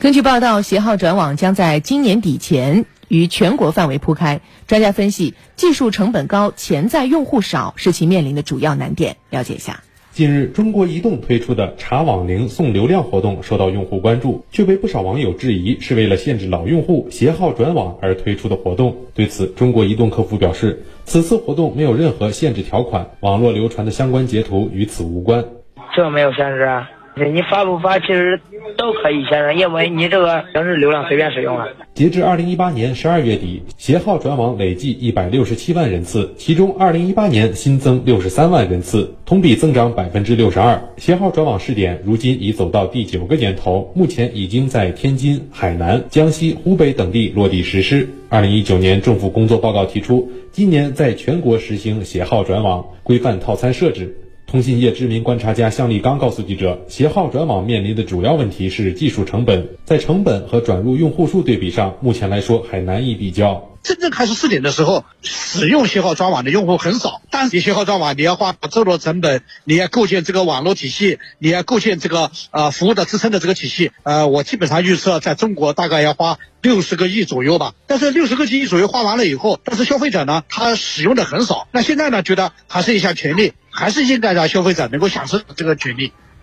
根据报道，携号转网将在今年底前于全国范围铺开。专家分析，技术成本高、潜在用户少是其面临的主要难点。了解一下。近日，中国移动推出的查网龄送流量活动受到用户关注，却被不少网友质疑是为了限制老用户携号转网而推出的活动。对此，中国移动客服表示，此次活动没有任何限制条款，网络流传的相关截图与此无关。这没有限制啊。你发不发其实都可以先生，因为你这个平时流量随便使用了。截至二零一八年十二月底，携号转网累计一百六十七万人次，其中二零一八年新增六十三万人次，同比增长百分之六十二。携号转网试点如今已走到第九个年头，目前已经在天津、海南、江西、湖北等地落地实施。二零一九年政府工作报告提出，今年在全国实行携号转网，规范套餐设置。通信业知名观察家向立刚告诉记者，携号转网面临的主要问题是技术成本，在成本和转入用户数对比上，目前来说还难以比较。真正开始试点的时候，使用携号转网的用户很少，但是携号转网，你要花这么多成本，你要构建这个网络体系，你要构建这个呃服务的支撑的这个体系，呃，我基本上预测在中国大概要花六十个亿左右吧。但是六十个亿左右花完了以后，但是消费者呢，他使用的很少。那现在呢，觉得还是一项权利。还是应该让消费者能够享受这个权利。